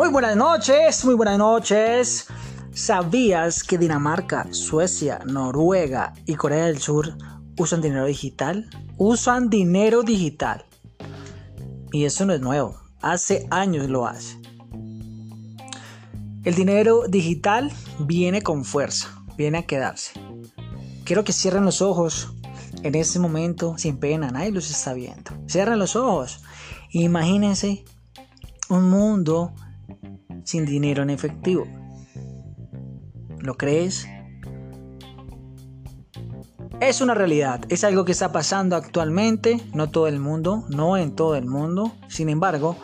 Muy buenas noches, muy buenas noches. ¿Sabías que Dinamarca, Suecia, Noruega y Corea del Sur usan dinero digital? Usan dinero digital. Y eso no es nuevo, hace años lo hace. El dinero digital viene con fuerza, viene a quedarse. Quiero que cierren los ojos en este momento sin pena, nadie los está viendo. Cierren los ojos. Imagínense un mundo sin dinero en efectivo. ¿Lo crees? Es una realidad, es algo que está pasando actualmente, no todo el mundo, no en todo el mundo. Sin embargo,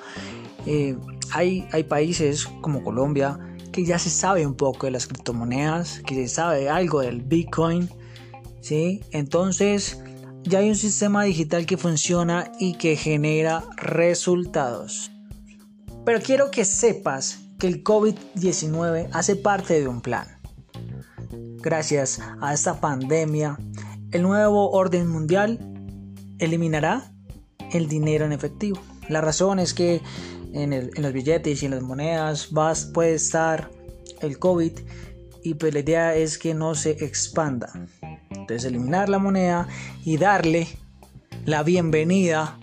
eh, hay, hay países como Colombia que ya se sabe un poco de las criptomonedas, que se sabe algo del Bitcoin, ¿sí? Entonces, ya hay un sistema digital que funciona y que genera resultados. Pero quiero que sepas que el COVID-19 hace parte de un plan. Gracias a esta pandemia, el nuevo orden mundial eliminará el dinero en efectivo. La razón es que en, los billetes y en las monedas vas, puede estar el COVID y pues la idea es que no se expanda. Entonces eliminar la moneda y darle la bienvenida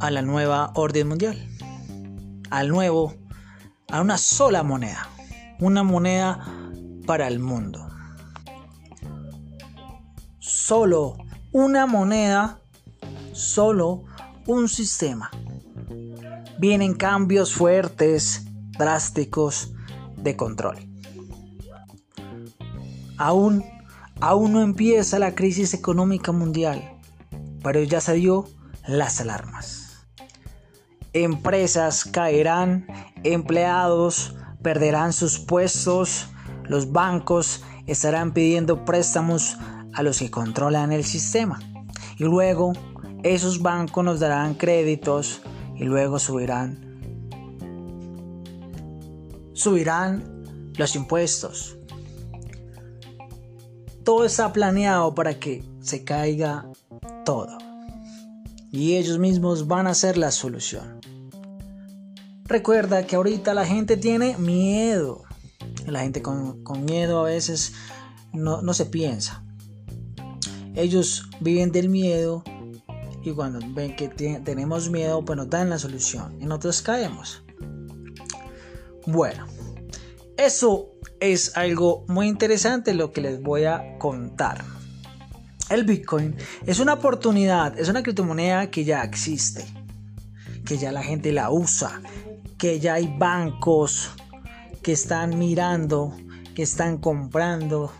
a la nueva orden mundial. Al nuevo, a una sola moneda. Una moneda para el mundo. Solo una moneda, solo un sistema. Vienen cambios fuertes, drásticos de control. Aún, aún no empieza la crisis económica mundial, pero ya se dio las alarmas. Empresas caerán, empleados perderán sus puestos, los bancos estarán pidiendo préstamos a los que controlan el sistema. Y luego esos bancos nos darán créditos y luego subirán subirán los impuestos. Todo está planeado para que se caiga todo. Y ellos mismos van a ser la solución. Recuerda que ahorita la gente tiene miedo. La gente con, miedo a veces no, no se piensa. Ellos viven del miedo y cuando ven que tenemos miedo, pues nos dan la solución y nosotros caemos. Bueno, eso es algo muy interesante lo que les voy a contar. El Bitcoin es una oportunidad, es una criptomoneda que ya existe, que ya la gente la usa, que ya hay bancos que están mirando, que están comprando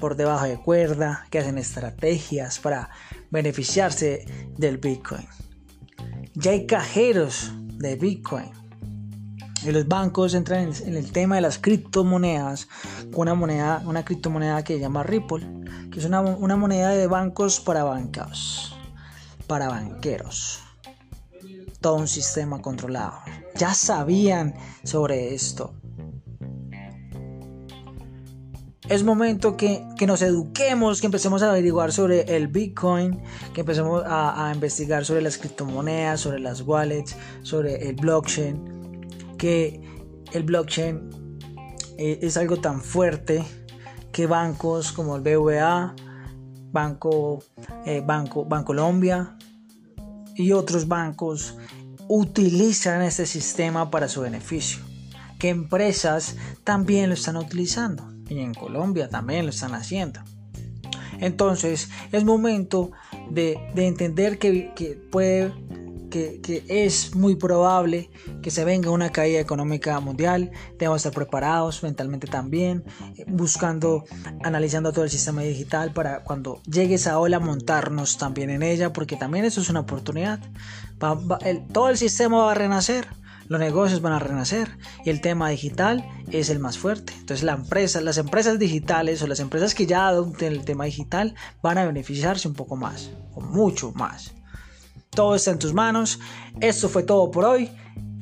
por debajo de cuerda, que hacen estrategias para beneficiarse del Bitcoin. Ya hay cajeros de Bitcoin y los bancos entran en el tema de las criptomonedas con una moneda, una criptomoneda que se llama Ripple, que es una, moneda de bancos para bancos, para banqueros. Todo un sistema controlado. Ya sabían sobre esto. Es momento que, que, nos eduquemos, que empecemos a averiguar sobre el Bitcoin, que empecemos a investigar sobre las criptomonedas, sobre las wallets, sobre el blockchain que el blockchain eh, es algo tan fuerte que bancos como el BVA, Banco, eh, Banco, Bancolombia y otros bancos utilizan este sistema para su beneficio. Que empresas también lo están utilizando y en Colombia también lo están haciendo. Entonces es momento de, entender que, que puede que, es muy probable que se venga una caída económica mundial. Debemos estar preparados mentalmente también, eh, buscando, analizando todo el sistema digital para cuando llegue esa ola montarnos también en ella, porque también eso es una oportunidad. todo el sistema va a renacer los negocios van a renacer y el tema digital es el más fuerte. Entonces la empresa, las empresas digitales o las empresas que ya adopten el tema digital van a beneficiarse un poco más o mucho más. Todo está en tus manos. Esto fue todo por hoy.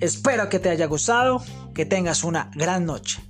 Espero que te haya gustado. Que tengas una gran noche.